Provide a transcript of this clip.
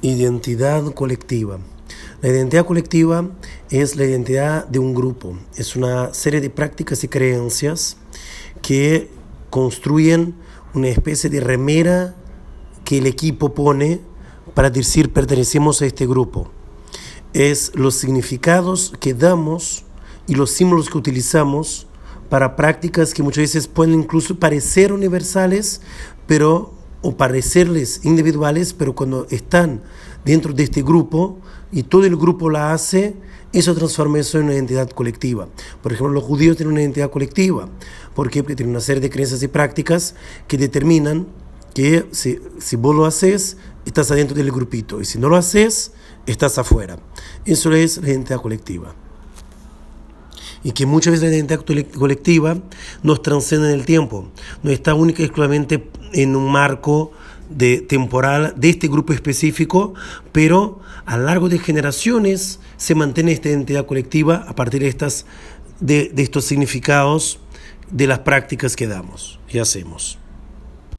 Identidad colectiva. La identidad colectiva es la identidad de un grupo, es una serie de prácticas y creencias que construyen una especie de remera que el equipo pone para decir pertenecemos a este grupo. Es los significados que damos y los símbolos que utilizamos para prácticas que muchas veces pueden incluso parecer universales, pero o parecerles individuales, pero cuando están dentro de este grupo y todo el grupo la hace, eso transforma eso en una identidad colectiva. Por ejemplo, los judíos tienen una identidad colectiva. Porque tienen una serie de creencias y prácticas que determinan que si, si vos lo haces, estás adentro del grupito, y si no lo haces, estás afuera. Eso es la identidad colectiva y que muchas veces la identidad colectiva nos trasciende en el tiempo, no está única y exclusivamente en un marco de temporal de este grupo específico, pero a lo largo de generaciones se mantiene esta identidad colectiva a partir de, estas, de, de estos significados de las prácticas que damos y hacemos.